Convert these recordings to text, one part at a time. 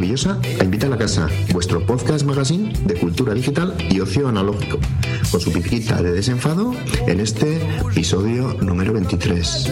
Maravillosa, Invita a la Casa, vuestro podcast magazine de cultura digital y ocio analógico, con su pizquita de desenfado en este episodio número 23.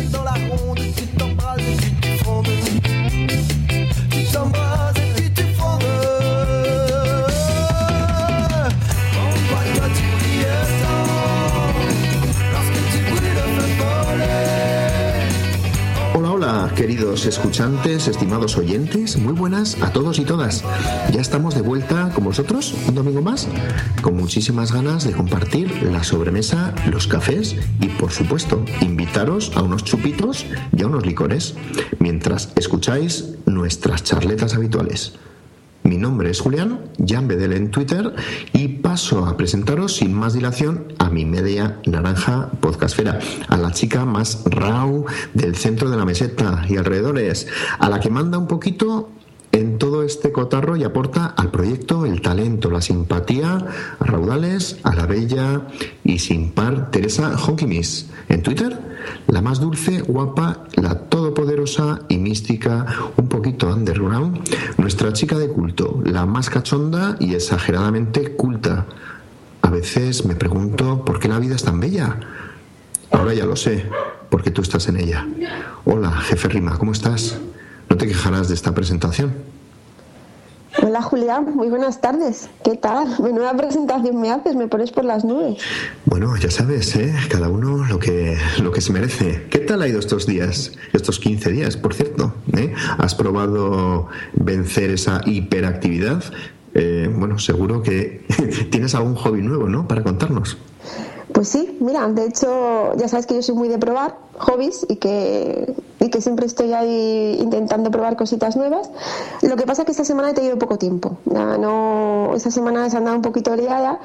Queridos escuchantes, estimados oyentes, muy buenas a todos y todas. Ya estamos de vuelta con vosotros un domingo más, con muchísimas ganas de compartir la sobremesa, los cafés y, por supuesto, invitaros a unos chupitos y a unos licores, mientras escucháis nuestras charletas habituales. Mi nombre es Julián, Bedel en Twitter y paso a presentaros sin más dilación a mi media naranja podcastfera, a la chica más raw del centro de la meseta y alrededores, a la que manda un poquito este cotarro y aporta al proyecto el talento, la simpatía, a raudales, a la bella y sin par Teresa Honkimis. En Twitter, la más dulce, guapa, la todopoderosa y mística, un poquito underground, nuestra chica de culto, la más cachonda y exageradamente culta. A veces me pregunto por qué la vida es tan bella. Ahora ya lo sé, porque tú estás en ella. Hola, jefe Rima, ¿cómo estás? No te quejarás de esta presentación. Hola Julián, muy buenas tardes. ¿Qué tal? Menuda presentación me haces, me pones por las nubes. Bueno, ya sabes, ¿eh? cada uno lo que, lo que se merece. ¿Qué tal ha ido estos días? Estos 15 días, por cierto. ¿eh? ¿Has probado vencer esa hiperactividad? Eh, bueno, seguro que tienes algún hobby nuevo, ¿no? Para contarnos. Pues sí, mira, de hecho, ya sabes que yo soy muy de probar hobbies y que, y que siempre estoy ahí intentando probar cositas nuevas. Lo que pasa es que esta semana he tenido poco tiempo. Ya no, esta semana se ha andado un poquito liada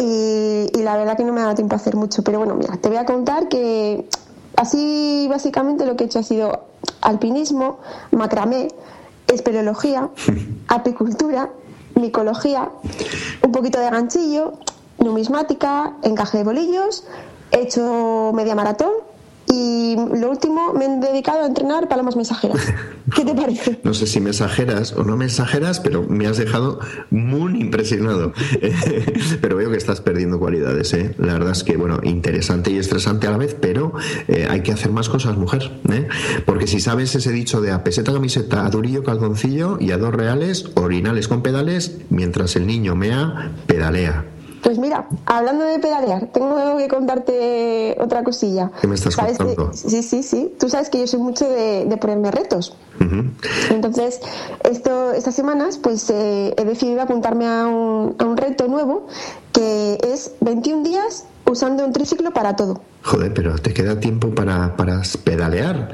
y, y la verdad que no me ha dado tiempo a hacer mucho. Pero bueno, mira, te voy a contar que así básicamente lo que he hecho ha sido alpinismo, macramé, espeleología, apicultura, micología, un poquito de ganchillo, numismática, encaje de bolillos, he hecho media maratón y lo último me he dedicado a entrenar palomas mensajeras. ¿Qué te parece? No sé si me exageras o no me exageras, pero me has dejado muy impresionado. pero veo que estás perdiendo cualidades, ¿eh? La verdad es que, bueno, interesante y estresante a la vez, pero eh, hay que hacer más cosas, mujer. ¿eh? Porque si sabes ese dicho de a peseta camiseta, a durillo calzoncillo y a dos reales, orinales con pedales, mientras el niño mea, pedalea. Pues mira, hablando de pedalear, tengo que contarte otra cosilla. ¿Qué me estás ¿Sabes contando? que- sí, sí, sí. Tú sabes que yo soy mucho de, de ponerme retos. Entonces, esto, estas semanas, pues eh, he decidido apuntarme a un, a un reto nuevo que es 21 días usando un triciclo para todo. Joder, pero te queda tiempo para, para pedalear.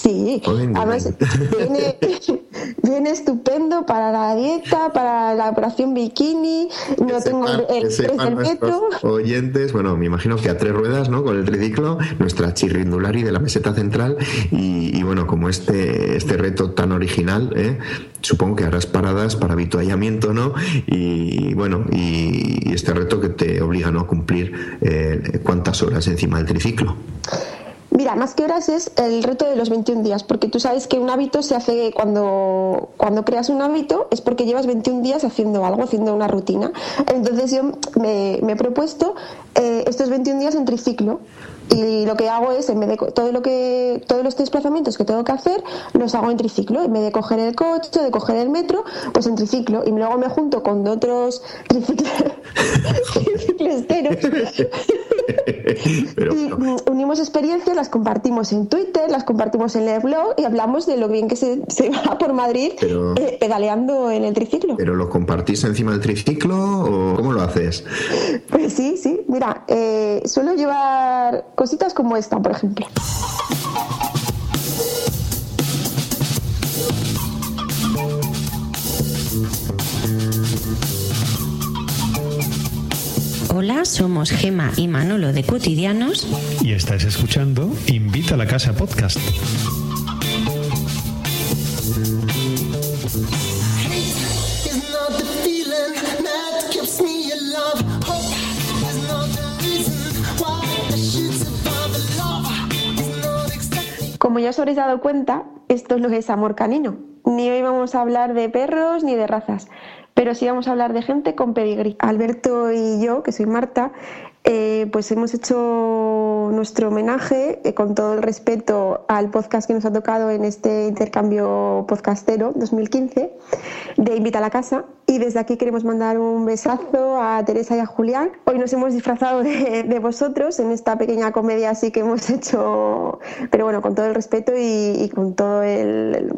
Sí, además viene, Viene estupendo para la dieta, para la operación bikini. No tengo el, sepan metro. oyentes, bueno, me imagino que a tres ruedas, ¿no? Con el triciclo, nuestra chirrindulari de la meseta central y, y bueno, como este, este reto tan original, ¿eh? supongo que harás paradas para habituallamiento, ¿no? Y bueno, y, y este reto que te obliga ¿no? a cumplir eh, cuántas horas encima del triciclo. Mira, más que horas es el reto de los 21 días, porque tú sabes que un hábito se hace cuando, cuando creas un hábito, es porque llevas 21 días haciendo algo, haciendo una rutina. Entonces yo me, he propuesto eh, estos 21 días en triciclo. Y lo que hago es, en vez de todo lo que, todos los desplazamientos que tengo que hacer, los hago en triciclo. En vez de coger el coche, de coger el metro, pues en triciclo. Y luego me junto con otros tricicl- triciclesteros Pero y unimos experiencias, las compartimos en Twitter, las compartimos en el blog y hablamos de lo bien que se, se va por Madrid Pero- eh, pedaleando en el triciclo. ¿Pero lo compartís encima del triciclo o cómo lo haces? Pues sí, sí. Mira, eh, suelo llevar cositas como esta, por ejemplo. Hola, somos Gema y Manolo de Cotidianos. Y estás escuchando Invita a la Casa Podcast. Como ya os habréis dado cuenta, esto es lo que es amor canino. Ni hoy vamos a hablar de perros ni de razas, pero sí vamos a hablar de gente con pedigrí. Alberto y yo, que soy Marta, eh, pues hemos hecho nuestro homenaje eh, con todo el respeto al podcast que nos ha tocado en este intercambio podcastero 2015 de Invita a la Casa. Y desde aquí queremos mandar un besazo a Teresa y a Julián. Hoy nos hemos disfrazado de, vosotros en esta pequeña comedia así que hemos hecho, pero bueno, con todo el respeto y, con todo el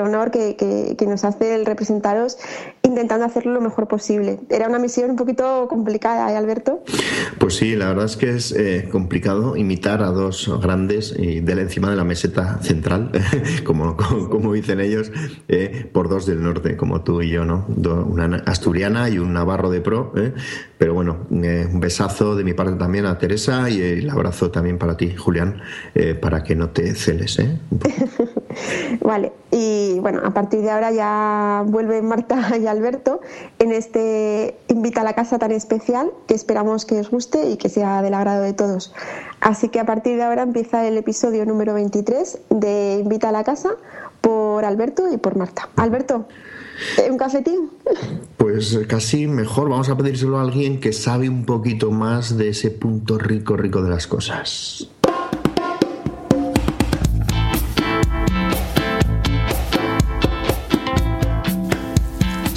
honor que, que- que nos hace el representaros intentando hacerlo lo mejor posible. Era una misión un poquito complicada, ¿eh, Alberto? Pues sí, la verdad es que es eh, complicado imitar a dos grandes y de la- encima de la meseta central, como, como, como dicen ellos, eh, por dos del norte, como tú y yo, ¿no? Una asturiana y un navarro de pro. ¿eh? Pero bueno, eh, un besazo de mi parte también a Teresa y el abrazo también para ti, Julián, eh, para que no te celes. ¿eh? Vale, y bueno, a partir de ahora ya vuelven Marta y Alberto en este Invita a la Casa tan especial que esperamos que os guste y que sea del agrado de todos. Así que a partir de ahora empieza el episodio número 23 de Invita a la Casa por Alberto y por Marta. Alberto, ¿eh, ¿un cafetín? Pues eh, casi mejor, vamos a pedírselo a alguien que sabe un poquito más de ese punto rico, rico de las cosas.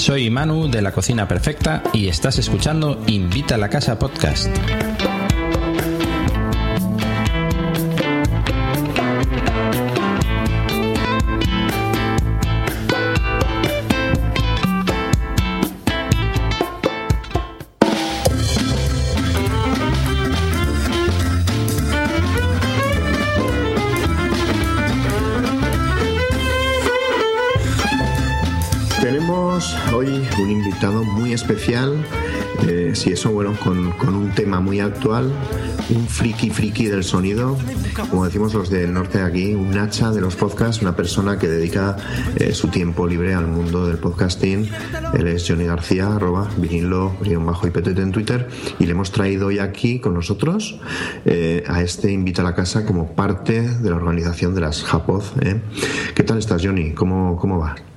Soy Manu de la Cocina Perfecta y estás escuchando Invita a la Casa Podcast. Hoy un invitado muy especial, eh, si eso, bueno, con, con un tema muy actual, un friki friki del sonido, como decimos los del norte de aquí, un hacha de los podcasts, una persona que dedica eh, su tiempo libre al mundo del podcasting. Él es Johnny García, arroba vinilo, bajo y petete en Twitter, y le hemos traído hoy aquí con nosotros eh, a este Invita a la Casa como parte de la organización de las Japoz. ¿Qué tal estás, Johnny? ¿Cómo, cómo vas?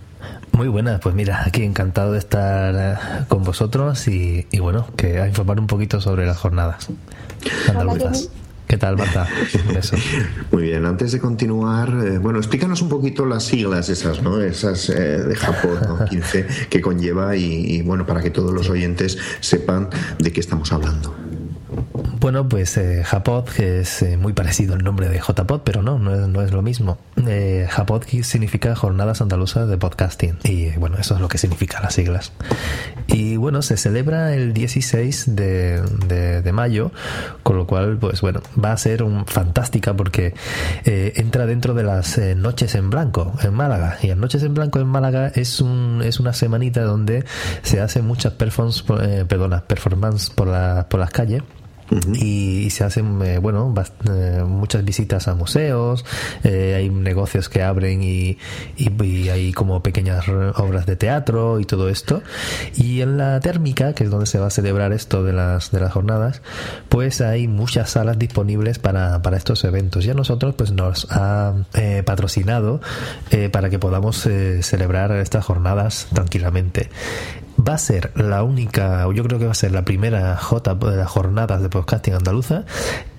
Muy buenas, pues mira, aquí encantado de estar eh, con vosotros y, y bueno, que a informar un poquito sobre las jornadas andaluzas. ¿Qué tal, Marta? Muy bien, antes de continuar, eh, bueno, explícanos un poquito las siglas esas, ¿no? Esas eh, de Japón, ¿no? 15, que conlleva y, y, bueno, para que todos los oyentes sepan de qué estamos hablando. Bueno, pues eh, Japod, que es eh, muy parecido al nombre de JPod, pero no, no es, lo mismo. Eh, Japod significa Jornadas Andaluzas de Podcasting. Y bueno, eso es lo que significa las siglas. Y bueno, se celebra el 16 de, mayo, con lo cual, pues bueno, va a ser un, fantástica porque eh, entra dentro de las eh, Noches en Blanco en Málaga. Y las Noches en Blanco en Málaga es, un, es una semanita donde se hacen muchas performance, eh, perdona, performance por, la, por las calles y, y se hacen eh, bueno eh, muchas visitas a museos eh, hay negocios que abren y, hay como pequeñas obras de teatro y todo esto. Y en la térmica que es donde se va a celebrar esto de las de las jornadas pues hay muchas salas disponibles para, para estos eventos. Y a nosotros pues nos ha eh, patrocinado eh, para que podamos eh, celebrar estas jornadas tranquilamente va a ser la única, yo creo que va a ser la primera J de las jornadas de podcasting andaluza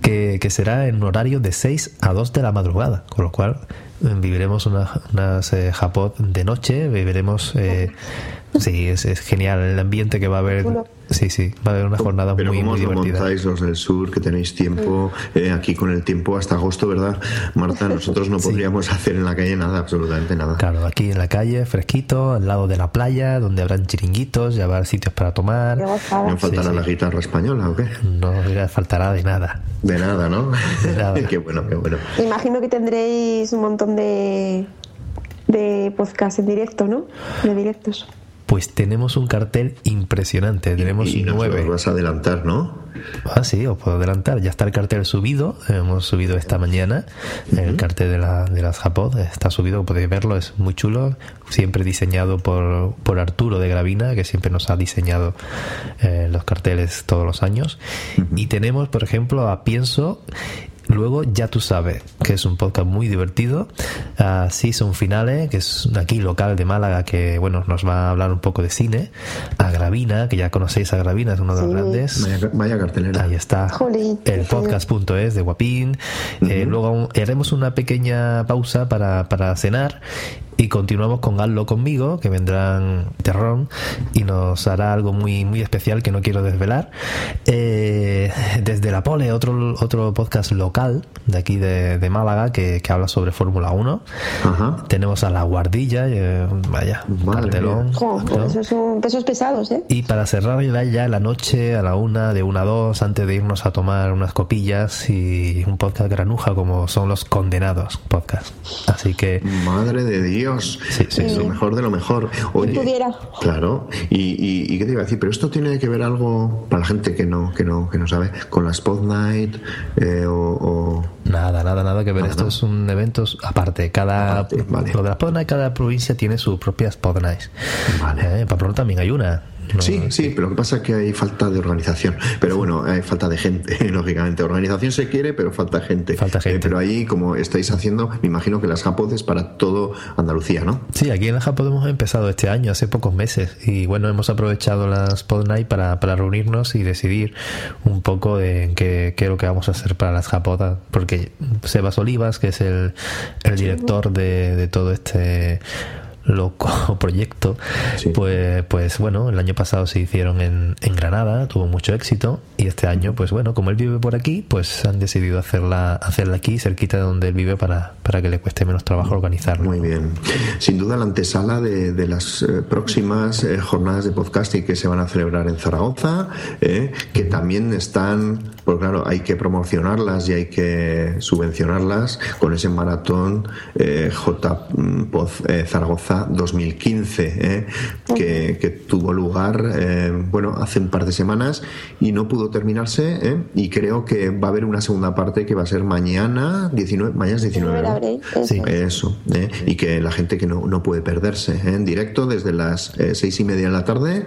que, que será en horario de 6 a 2 de la madrugada, con lo cual eh, viviremos una- unas eh, Japod de noche, viviremos... Eh, sí, es, es genial el ambiente que va a haber. Sí, sí, va a haber una jornada Pero muy, ¿cómo muy os divertida. montáis los del sur, que tenéis tiempo eh, aquí con el tiempo hasta agosto, ¿verdad? Marta, nosotros no podríamos hacer en la calle nada, absolutamente nada. Claro, aquí en la calle, fresquito, al lado de la playa, donde habrán chiringuitos, ya habrá sitios para tomar. ¿No faltará Sí, sí. la guitarra española o qué? No faltará de nada. De nada, ¿no? De nada. qué bueno, qué bueno. Imagino que tendréis un montón de, de podcast en directo, ¿no? De directos. Pues tenemos un cartel impresionante, tenemos Y nos nueve. los vas a adelantar, ¿no? Ah, sí, os puedo adelantar. Ya está el cartel subido. Hemos subido esta mañana el cartel de, la, de las Japod. Está subido, podéis verlo, es muy chulo. Siempre diseñado por, por Arturo de Gravina, que siempre nos ha diseñado eh, los carteles todos los años. Y tenemos, por ejemplo, a Pienso. Luego, ya tú sabes, que es un podcast muy divertido. A Season Finale, que es aquí local de Málaga, que bueno, nos va a hablar un poco de cine. A Gravina, que ya conocéis a Gravina, es uno de los grandes. Vaya, vaya cartelera. Ahí está. Jolín. El podcast.es de Guapín. Eh, luego haremos una pequeña pausa para, para cenar y continuamos con Hazlo conmigo, que vendrán Terrón y nos hará algo muy, muy especial que no quiero desvelar. Eh, desde La Pole, otro, otro podcast local de aquí de, de Málaga que, que habla sobre Fórmula 1. Tenemos a La Guardilla, eh, vaya, un cartelón. Jo, ¿no? esos son pesos pesados, ¿eh? Y para cerrar ya, ya la noche a la una, de una a dos, antes de irnos a tomar unas copillas y un podcast granuja como son los condenados podcast. Así que Madre de Dios. Es lo mejor de lo mejor. Oye, pudiera. Claro. Y, y, y qué te iba a decir, pero esto tiene que ver algo para la gente que no, que no, que no sabe, con la Spot Night eh, o, o- nada, nada, nada que ver. Esto es un evento aparte. Cada, Lo de las Podnight, cada provincia tiene sus propias Podnights. Eh, en Pamplona también hay una. No, Sí, sí, pero lo que pasa es que hay falta de organización. Pero bueno, hay falta de gente, lógicamente. Organización se quiere, pero falta gente. Falta gente. pero ahí, como estáis haciendo, me imagino que las japodes para todo Andalucía, ¿no? Sí, aquí en la Japón hemos empezado este año, hace pocos meses, y bueno, hemos aprovechado las Pod Night para, para reunirnos y decidir un poco de qué, qué es lo que vamos a hacer para las Japodas, porque Sebas Olivas, que es el, el director de, de todo este loco proyecto pues pues bueno el año pasado se hicieron en, en Granada tuvo mucho éxito y este año pues bueno como él vive por aquí pues han decidido hacerla hacerla aquí cerquita de donde él vive para, para que le cueste menos trabajo organizarlo. Muy bien. Sin duda la antesala de, de las eh, próximas eh, jornadas de podcasting que se van a celebrar en Zaragoza, eh, que también están, pues claro, hay que promocionarlas y hay que subvencionarlas con ese maratón eh, J Pod eh, Zaragoza 2015, eh, que, que tuvo lugar, eh, bueno, hace un par de semanas y no pudo terminarse eh, y creo que va a haber una segunda parte que va a ser mañana, 19, mañana es 19, ¿no? abril, eso. Eso, ¿eh? y que la gente que no, no puede perderse ¿eh? en directo desde las eh, seis y media de la tarde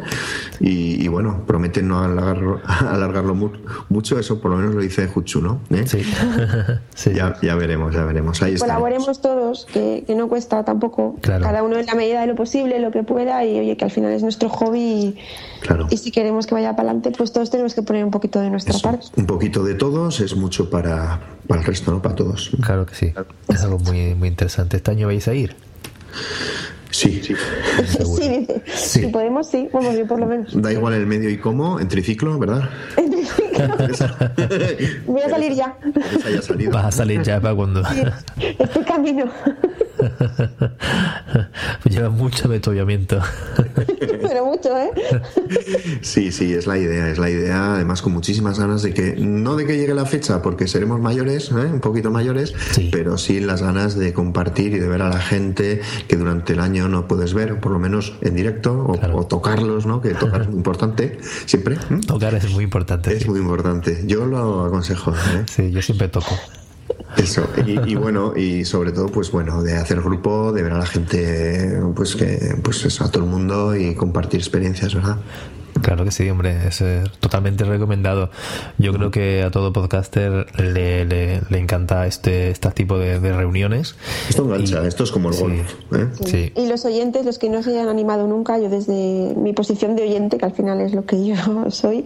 y, y bueno, prometen no alargarlo, alargarlo mu- mucho, eso por lo menos lo dice Jutsu, ¿no? ¿Eh? Ya, ya veremos, ya veremos, ahí. Colaboremos todos, que, que no cuesta tampoco. Claro. Cada uno en la medida de lo posible, lo que pueda, y oye, que al final es nuestro hobby. Y, Claro. y si queremos que vaya para adelante, pues todos tenemos que poner un poquito de nuestra parte. Un poquito de todos es mucho para, para el resto, ¿no? Para todos. Claro que sí. Es algo muy, muy interesante. ¿Este año vais a ir? Sí, sí. sí, dice. Si podemos, sí, vamos, yo por lo menos. Da igual el medio y cómo, en triciclo, ¿verdad? Voy a salir ya. Esa ya. Vas a salir ya para cuando. Estoy camino. Lleva mucho avituallamiento. Pero mucho, ¿eh? Sí, sí, es la idea, es la idea, además con muchísimas ganas de que, no de que llegue la fecha, porque seremos mayores, ¿eh? un poquito mayores, pero sí las ganas de compartir y de ver a la gente que durante el año no puedes ver, por lo menos en directo, o, o tocarlos, ¿no? Que tocar es muy importante, siempre. ¿eh? Tocar es muy importante. Es muy importante. Yo lo aconsejo. ¿eh? Sí, yo siempre toco. Eso, y, y bueno, y sobre todo, pues bueno, de hacer grupo, de ver a la gente, pues que, pues eso, a todo el mundo y compartir experiencias, ¿verdad? Claro que sí, hombre, es eh, totalmente recomendado. Yo creo que a todo podcaster le, le, le encanta este, este tipo de, de reuniones. Esto engancha, esto es como el Sí. golf. ¿eh? Sí. Y los oyentes, los que no se hayan animado nunca, yo desde mi posición de oyente, que al final es lo que yo soy,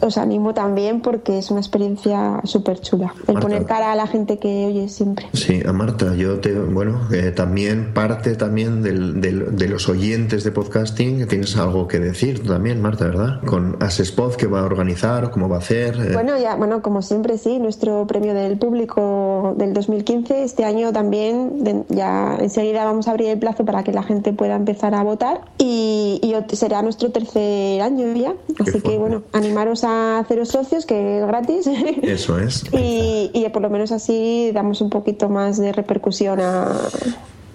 os animo también porque es una experiencia súper chula. El Marta. poner cara a la gente que oye siempre. Sí, a Marta, yo te, bueno, eh, también parte también del, del- de los oyentes de podcasting, que tienes algo que decir también, Marta, ¿verdad? Con Asespod, que va a organizar, cómo va a hacer. eh, Bueno, ya, bueno, como siempre, sí, nuestro premio del público del 2015. Este año también, de- ya enseguida vamos a abrir el plazo para que la gente pueda empezar a votar. Y, y será nuestro tercer año ya. Así que, bueno, animaros a haceros socios, que es gratis. Eso es. y, y por lo menos así damos un poquito más de repercusión a,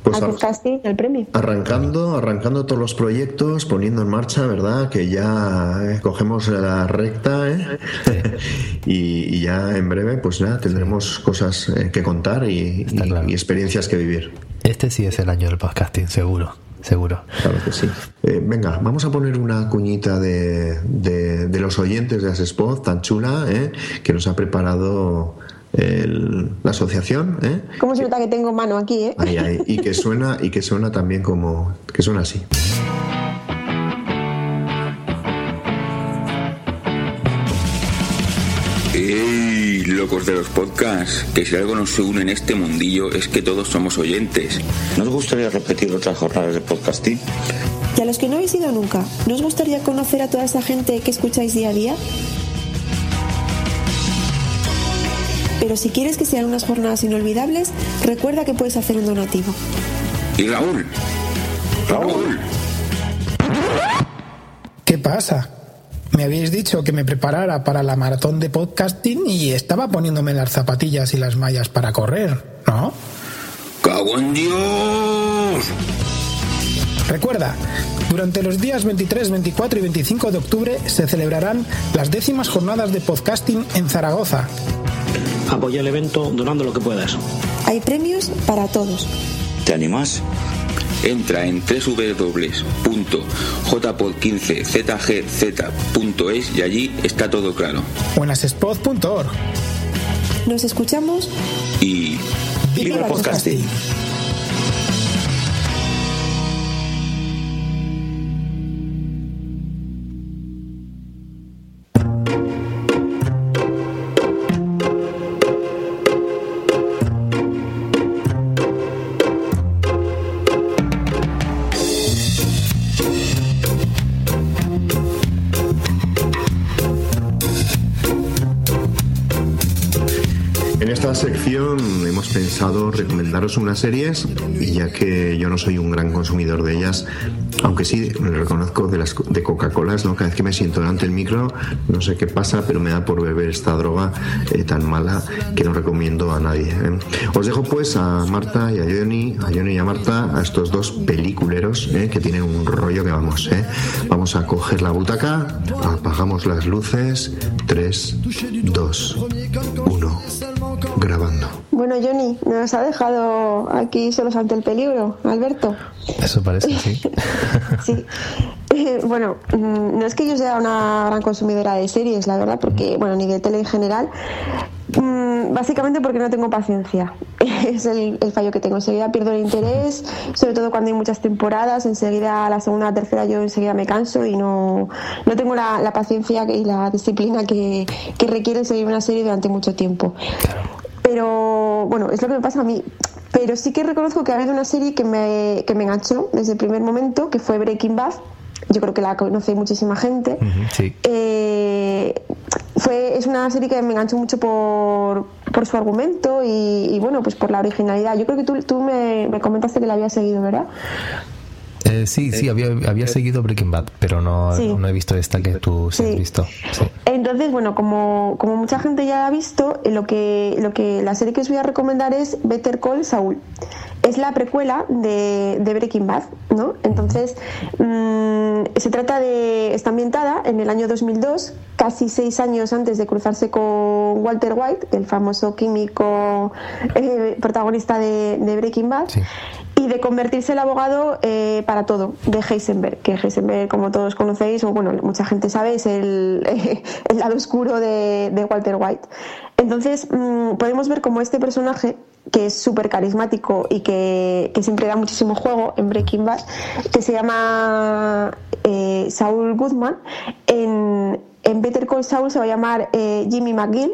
Pues al y al premio. Arrancando, arrancando todos los proyectos, poniendo en marcha, ¿verdad? Que ya eh, cogemos la recta, ¿eh? y, y ya en breve, pues ya tendremos cosas eh, que contar y, y- y experiencias que vivir. Este sí es el año del podcasting, seguro, seguro. Claro que sí. Eh, venga, vamos a poner una cuñita de, de, de los oyentes de Asespot, tan chula, ¿eh? que nos ha preparado el- la asociación, ¿eh? ¿Cómo se nota que tengo mano aquí, eh? Ahí, ahí, y que suena y que suena también como que suena así. ¡Ey, locos de los podcasts! Que si algo nos une en este mundillo es que todos somos oyentes. ¿No os gustaría repetir otras jornadas de podcasting? Y a los que no habéis ido nunca, ¿no os gustaría conocer a toda esa gente que escucháis día a día? Pero si quieres que sean unas jornadas inolvidables, recuerda que puedes hacer un donativo. ¿Y Raúl? ¡Raúl! ¿Qué pasa? Me habéis dicho que me preparara para la maratón de podcasting y estaba poniéndome las zapatillas y las mallas para correr, ¿no? ¡Cago en Dios! Recuerda, durante los días 23, 24 y 25 de octubre se celebrarán las décimas jornadas de podcasting en Zaragoza. Apoya el evento donando lo que puedas. Hay premios para todos. ¿Te animas? Entra en www.jpod15zgz.es y allí está todo claro. o en asespod.org. Nos escuchamos. Y ¡Viva el podcasting! En hemos pensado recomendaros unas series y ya que yo no soy un gran consumidor de ellas, aunque sí reconozco de las de Coca-Cola, ¿no? cada vez que me siento delante del micro, no sé qué pasa, pero me da por beber esta droga eh, tan mala que no recomiendo a nadie. ¿eh? Os dejo pues a Marta y a Johnny, a Johnny y a Marta, a estos dos peliculeros ¿eh? que tienen un rollo que vamos. ¿eh? Vamos a coger la butaca, apagamos las luces, 3, 2, 1, grabando. Bueno, Johnny, nos ha dejado aquí solos ante el peligro, Alberto. Eso parece, sí. Sí. Bueno, mm, no es que yo sea una gran consumidora de series, la verdad, porque, bueno, ni de tele en general. Mm, Básicamente porque no tengo paciencia. Es el, el fallo que tengo. Enseguida pierdo el interés, sobre todo cuando hay muchas temporadas. Enseguida, la segunda, la tercera, yo enseguida me canso y no, no tengo la, la paciencia y la disciplina que, que requiere seguir una serie durante mucho tiempo. Pero bueno, es lo que me pasa a mí. Pero sí que reconozco que ha habido una serie que me, que me enganchó desde el primer momento, que fue Breaking Bad. Yo creo que la conoce muchísima gente. Sí. Eh, fue, es una serie que me enganchó mucho por, por su argumento y, y, bueno, pues por la originalidad. Yo creo que tú, tú me, me comentaste que la habías seguido, ¿verdad? Eh, sí, sí, había, había seguido Breaking Bad, pero no, Sí. no he visto esta que tú sí has visto. Sí. Entonces, bueno, como, como mucha gente ya la ha visto, eh, lo que, lo que la serie que os voy a recomendar es Better Call Saul. Es la precuela de, de Breaking Bad, ¿no? Entonces, mm, se trata de. Está ambientada en el año 2002, casi seis años antes de cruzarse con Walter White, el famoso químico eh, protagonista de, de Breaking Bad y de convertirse el abogado eh, para todo de Heisenberg, que Heisenberg, como todos conocéis, o bueno, mucha gente sabe, es el, lado oscuro de, de Walter White. Entonces, mm, podemos ver como este personaje, que es súper carismático y que, que siempre da muchísimo juego en Breaking Bad, que se llama eh, Saul Goodman, en, en Better Call Saul se va a llamar eh, Jimmy McGill.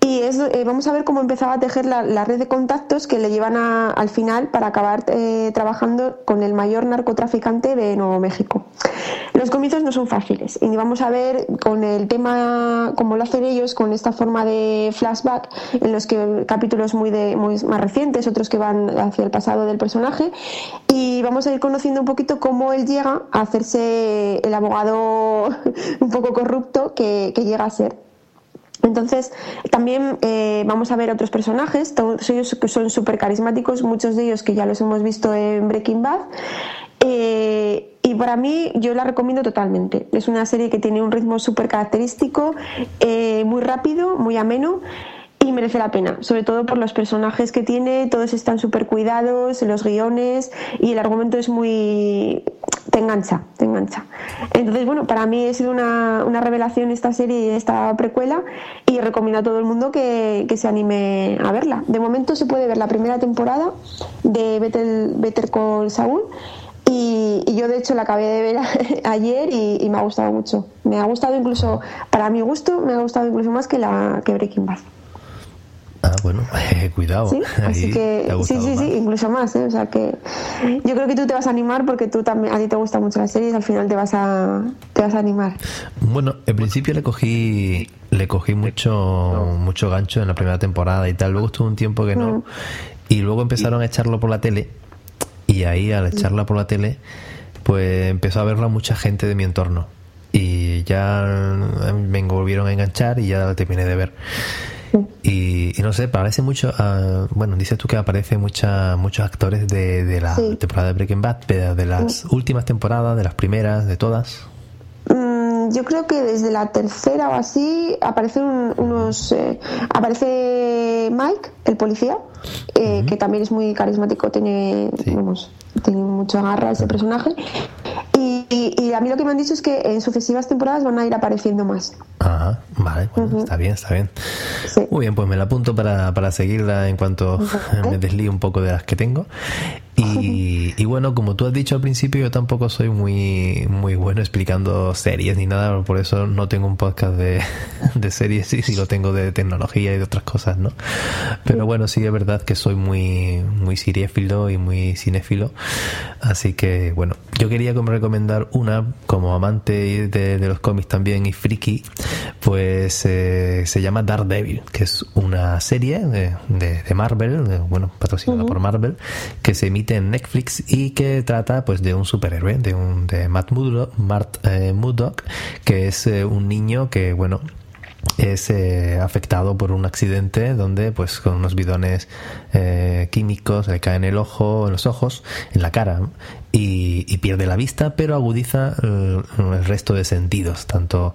Y es, eh, vamos a ver cómo empezaba a tejer la, red de contactos que le llevan a- al final para acabar eh, trabajando con el mayor narcotraficante de Nuevo México. Los comienzos no son fáciles y vamos a ver con el tema, como lo hacen ellos, con esta forma de flashback, en los que capítulos muy, de, muy más recientes, otros que van hacia el pasado del personaje, y vamos a ir conociendo un poquito cómo él llega a hacerse el abogado un poco corrupto que, que llega a ser. Entonces, también eh, vamos a ver otros personajes, todos ellos que son súper carismáticos, muchos de ellos que ya los hemos visto en Breaking Bad. Eh, y para mí, yo la recomiendo totalmente. Es una serie que tiene un ritmo súper característico, eh, muy rápido, muy ameno. Y merece la pena, sobre todo por los personajes que tiene, todos están súper cuidados, los guiones y el argumento es muy... te engancha, te engancha. Entonces, bueno, para mí ha sido una, una revelación esta serie y esta precuela y recomiendo a todo el mundo que, que se anime a verla. De momento se puede ver la primera temporada de Better, Better Call Saul y, yo de hecho la acabé de ver ayer y, y me ha gustado mucho. Me ha gustado incluso, para mi gusto, me ha gustado incluso más que la que Breaking Bad. Ah, bueno, eh, cuidado. ¿Sí? Así que sí, sí, más. sí, incluso más, ¿eh? O sea que yo creo que tú te vas a animar porque tú también a ti te gustan mucho las series, al final te vas a te vas a animar. Bueno, en principio le cogí le cogí mucho mucho gancho en la primera temporada y tal. Luego estuvo un tiempo que no. Y luego empezaron a echarlo por la tele. Y ahí al echarla por la tele, pues empezó a verla mucha gente de mi entorno. Y ya me volvieron a enganchar y ya la terminé de ver. Y, y no sé, parece mucho. ah, bueno, dices tú que aparecen muchos actores de, de la Sí. temporada de Breaking Bad, pero de las últimas temporadas, de las primeras, de todas. Mm, yo creo que desde la tercera o así aparecen un- unos eh, aparece Mike, el policía, eh, que también es muy carismático, tiene vamos, tiene mucha garra ese personaje. Y, y- y a mí lo que me han dicho es que en sucesivas temporadas van a ir apareciendo más. Ajá, vale, bueno, está bien, está bien. Muy bien, pues me la apunto para, para seguirla en cuanto me deslíe un poco de las que tengo. Y, y bueno, como tú has dicho al principio, yo tampoco soy muy, muy bueno explicando series ni nada, por eso no tengo un podcast de, de series, sí, sí lo tengo de tecnología y de otras cosas, ¿no? Pero bueno, sí es verdad que soy muy, muy siriéfilo y muy cinéfilo, así que bueno, yo quería como recomendar una, como amante de, de los cómics también y friki, pues eh, se llama Daredevil, que es una serie de, de- de Marvel, bueno, patrocinada por Marvel, que se emite en Netflix y que trata pues de un superhéroe, de un de Matt Murdock, Matt, eh, Murdock, que es eh, un niño que bueno es eh, afectado por un accidente donde pues con unos bidones eh, químicos le caen en el ojo en los ojos en la cara y, y pierde la vista pero agudiza eh, el resto de sentidos tanto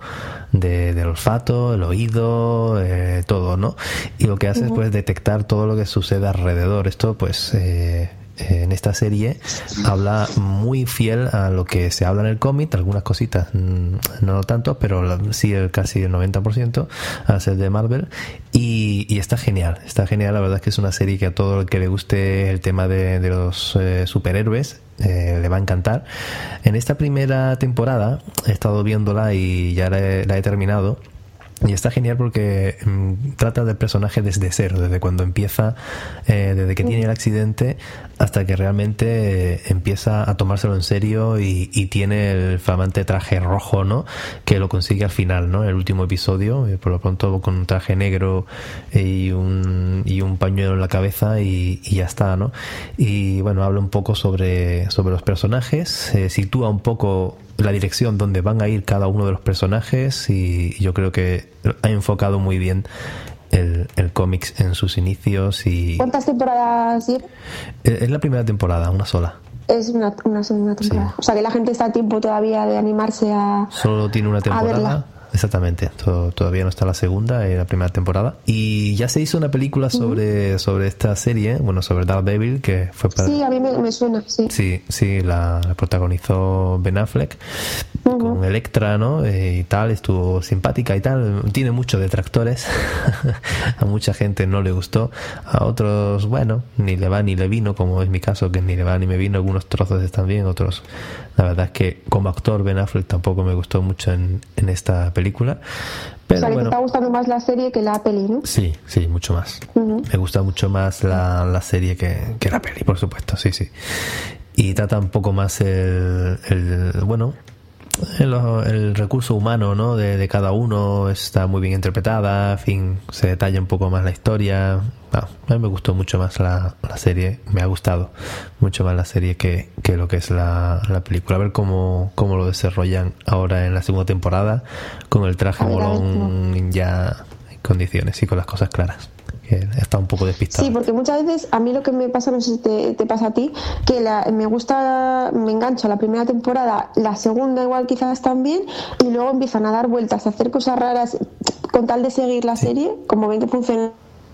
de- del olfato el oído eh, todo no y lo que hace es pues detectar todo lo que sucede alrededor. Esto pues eh, en esta serie habla muy fiel a lo que se habla en el cómic, algunas cositas mm, no tanto, pero sí casi el 90% a ser de Marvel y, está genial, está genial, la verdad es que es una serie que a todo el que le guste el tema de, los eh, superhéroes eh, le va a encantar. En esta primera temporada he estado viéndola y ya la he terminado Y está genial porque mm, trata del personaje desde cero, desde cuando empieza, eh, desde que tiene el accidente hasta que realmente eh, empieza a tomárselo en serio y, tiene el flamante traje rojo, ¿no? Que lo consigue al final, ¿no? El último episodio, eh, por lo pronto con un traje negro y un, y un pañuelo en la cabeza y, y ya está, ¿no? Y bueno, habla un poco sobre, sobre los personajes, sitúa un poco la dirección donde van a ir cada uno de los personajes y yo creo que ha enfocado muy bien el, el cómics en sus inicios y ¿Cuántas temporadas lleva? es la primera temporada, una sola. Es una, una segunda temporada. O sea que la gente está a tiempo todavía de animarse a. Solo tiene una temporada. Exactamente, To- todavía no está la segunda, es la primera temporada. Y ya se hizo una película sobre, sobre esta serie, bueno, sobre Daredevil, que fue para... Sí, a mí me, me suena, sí. Sí, sí, la, la protagonizó Ben Affleck con Electra, ¿no? Eh, y tal, estuvo simpática y tal. Tiene muchos detractores. a mucha gente no le gustó. A otros, bueno, ni le va ni le vino, como es mi caso, que ni le va ni me vino. Algunos trozos están bien, otros. La verdad es que como actor Ben Affleck tampoco me gustó mucho en, en esta película. o Pero sea que bueno. te está gustando más la serie que la peli, ¿no? Sí, sí, mucho más. Me gusta mucho más la, la serie que, que la peli, por supuesto, sí, sí. Y trata un poco más el, el bueno, el, el recurso humano, ¿no? De, de cada uno está muy bien interpretada, en fin, se detalla un poco más la historia. Ah, a mí me gustó mucho más la, la serie, me ha gustado mucho más la serie que, que lo que es la, la película. A ver cómo, cómo lo desarrollan ahora en la segunda temporada con el traje molón ya en condiciones y con las cosas claras. Que está un poco despistado. Sí, porque muchas veces a mí lo que me pasa, no sé si te, te pasa a ti, que la- me gusta, me engancho a la primera temporada, la segunda igual quizás también, y luego empiezan a dar vueltas, a hacer cosas raras con tal de seguir la serie, como ven que funciona.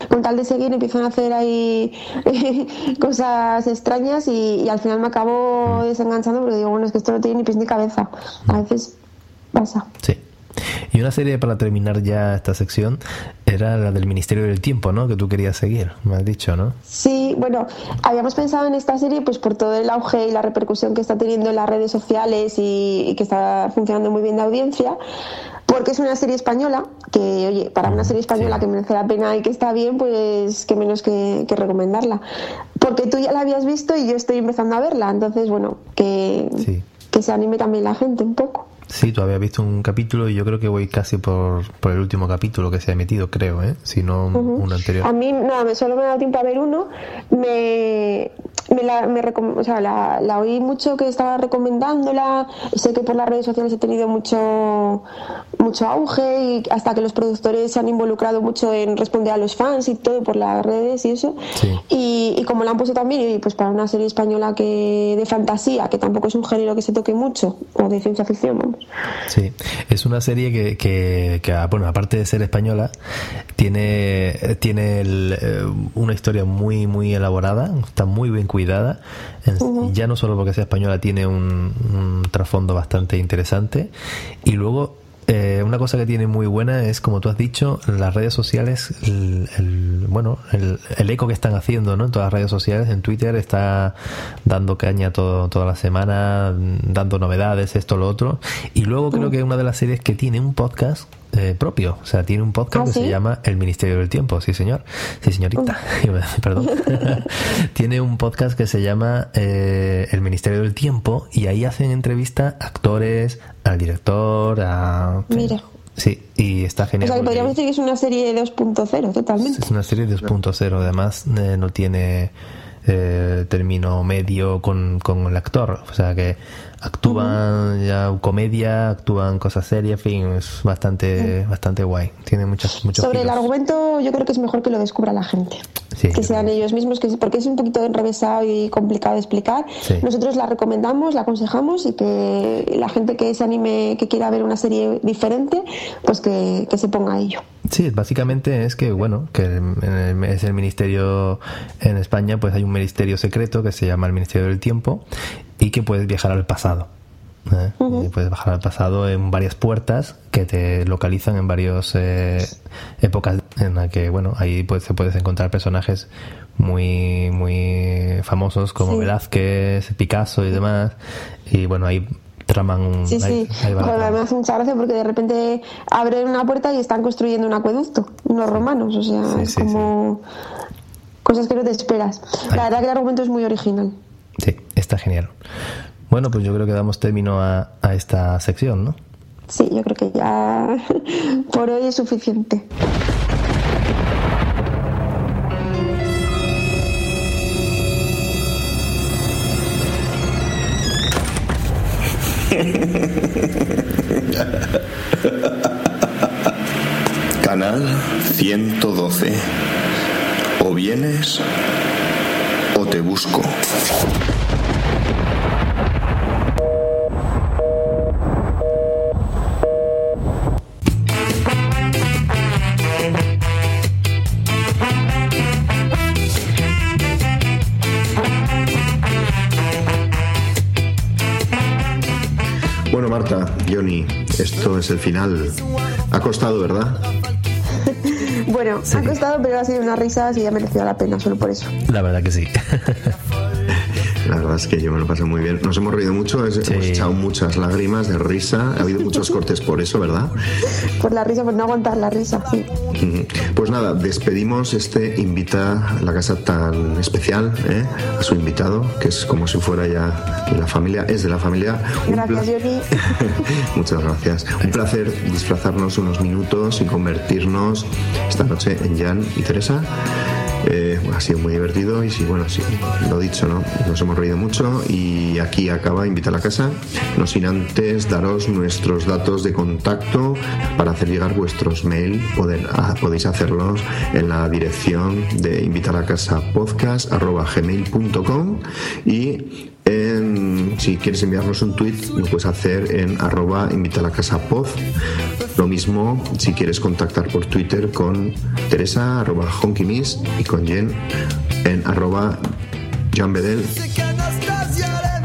Con tal de seguir empiezan a hacer ahí cosas extrañas y, y al final me acabo desenganchando porque digo, bueno, es que esto no tiene ni pies ni cabeza. A veces pasa. Sí. Y una serie para terminar ya esta sección era la del Ministerio del Tiempo, ¿no? Que tú querías seguir, me has dicho, ¿no? Sí, bueno, habíamos pensado en esta serie pues por todo el auge y la repercusión que está teniendo en las redes sociales y, y que está funcionando muy bien de audiencia, porque es una serie española que, oye, para una serie española que merece la pena y que está bien, pues qué menos que, que recomendarla. Porque tú ya la habías visto y yo estoy empezando a verla, entonces, bueno, que, que se anime también la gente un poco. Sí, tú habías visto un capítulo y yo creo que voy casi por, por el último capítulo que se ha emitido, creo, ¿eh? Si no uno anterior. A mí no, me solo me ha dado tiempo a ver uno. Me, me la, me recom- o sea, la, la oí mucho que estaba recomendándola. Sé que por las redes sociales ha tenido mucho, mucho auge y hasta que los productores se han involucrado mucho en responder a los fans y todo por las redes y eso. Y, y como la han puesto también, y pues para una serie española que de fantasía, que tampoco es un género que se toque mucho, o de ciencia ficción, vamos. Sí, es una serie que, que, que, bueno, aparte de ser española, tiene, tiene el, eh, una historia muy, muy elaborada, está muy bien cuidada. En- Ya no solo porque sea española, tiene un, un trasfondo bastante interesante. Y luego, eh, una cosa que tiene muy buena es, como tú has dicho, las redes sociales, el, el- bueno, el, el eco que están haciendo ¿no? en todas las redes sociales, en Twitter está dando caña todo, toda la semana, dando novedades, esto, lo otro. Y luego creo que una de las series que tiene un podcast eh, propio, o sea, tiene un podcast ¿Ah, que se llama El Ministerio del Tiempo, sí señor, sí señorita, perdón. tiene un podcast que se llama eh, El Ministerio del Tiempo y ahí hacen entrevista a actores, al director, a... Mira. Sí, y está O genial. sea, que podríamos decir que es una serie 2.0, totalmente. es una serie 2.0, además eh, no tiene eh, término medio con, con el actor, o sea que actúan ya comedia, actúan cosas serias, en fin, es bastante bastante guay. Tiene muchas muchos Sobre el argumento, yo creo que es mejor que lo descubra la gente. que sean ellos mismos, que porque es un poquito enrevesado y complicado de explicar. Sí. Nosotros la recomendamos, la aconsejamos y que la gente que se anime, que quiera ver una serie diferente, pues que, que se ponga a ello. Sí, básicamente es que, bueno, que en el- es el ministerio en España, pues hay un ministerio secreto que se llama el Ministerio del Tiempo y que puedes viajar al pasado. ¿eh? Y puedes viajar al pasado en varias puertas que te localizan en varias épocas en las que, bueno, ahí pues, te puedes encontrar personajes muy, muy famosos como Sí. Velázquez, Picasso y demás. Y bueno, ahí traman un... Sí, ahí- sí. ahí va Joder, trama. me hace mucha gracia porque de repente abren una puerta y están construyendo un acueducto, unos romanos, o sea, Sí, es sí, como cosas que no te esperas. La verdad que el argumento es muy original. Sí, está genial. Bueno, pues yo creo que damos término a, a esta sección, ¿no? Sí, yo creo que ya por hoy es suficiente. Canal 112. O vienes o te busco. Esto es el final. Ha costado, ¿verdad? Bueno, ha costado, pero ha sido una risa y ha merecido la pena, solo por eso. La verdad que sí. La verdad es que yo me lo pasé muy bien. Nos hemos reído mucho, es- hemos echado muchas lágrimas de risa. Ha habido muchos cortes por eso, ¿verdad? Por la risa, por no aguantar la risa, sí. Pues nada, despedimos este invita a la casa tan especial, ¿eh? a su invitado, que es como si fuera ya la familia, es de la familia. Un Gracias, Johnny. Muchas gracias. Un placer disfrazarnos unos minutos y convertirnos esta noche en Jan y Teresa. Eh, ha sido muy divertido y sí, bueno, sí, lo dicho, ¿no? Nos hemos reído mucho y aquí acaba Invita a la Casa, no sin antes daros nuestros datos de contacto para hacer llegar vuestros mail, ah, podéis hacerlos en la dirección de invita a la casa podcast gmail.com y en- si quieres enviarnos un tweet lo puedes hacer en arroba invita lo mismo si quieres contactar por Twitter con Teresa arroba honkymiss y con Jen en arroba Jan Bedel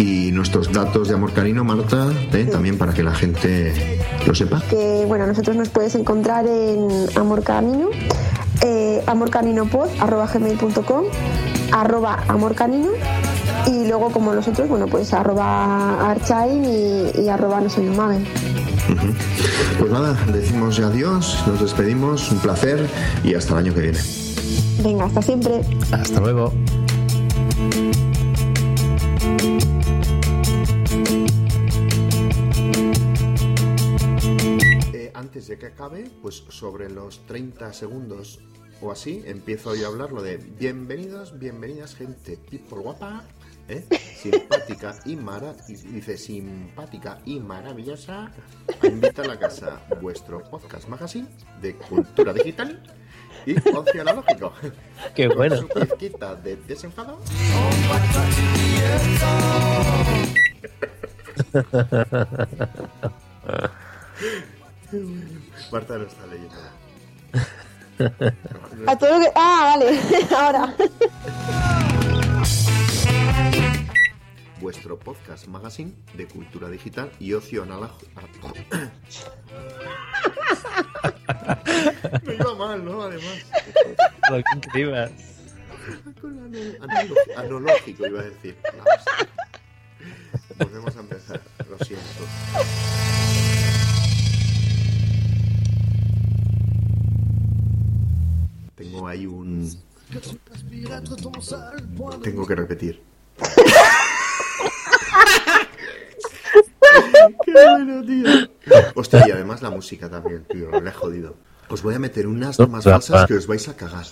y nuestros datos de amor canino Marta ¿eh? también para que la gente lo sepa que bueno, nosotros nos puedes encontrar en Amor Camino, eh, amorcaninopod, arroba gmail.com, arroba amorcanino y luego como nosotros, bueno, pues arroba archain y, y arroba no soy un. Pues nada decimos ya adiós nos despedimos un placer y hasta el año que viene Venga, hasta siempre. Hasta luego. Eh, antes de que acabe, pues sobre los 30 segundos o así, empiezo yo a hablar lo de bienvenidos, bienvenidas, gente people guapa, ¿eh? simpática y mara, y dice simpática y maravillosa, Invita a la Casa, vuestro podcast magazine de cultura digital y ocio analógico. Qué Con bueno. su pizquita de desenfado. Marta no está leyendo. A todo lo que... Ah, vale, ahora. Vuestro podcast magazine de cultura digital y ocio analógico. Me iba mal, ¿no? Además. Lo que Analógico iba a decir. Volvemos a empezar. Lo siento. Tengo ahí un. Tengo que repetir. Qué bueno, tío. Hostia, y además la música también, tío. Lo he jodido. Os voy a meter unas tomas falsas que os vais a cagar.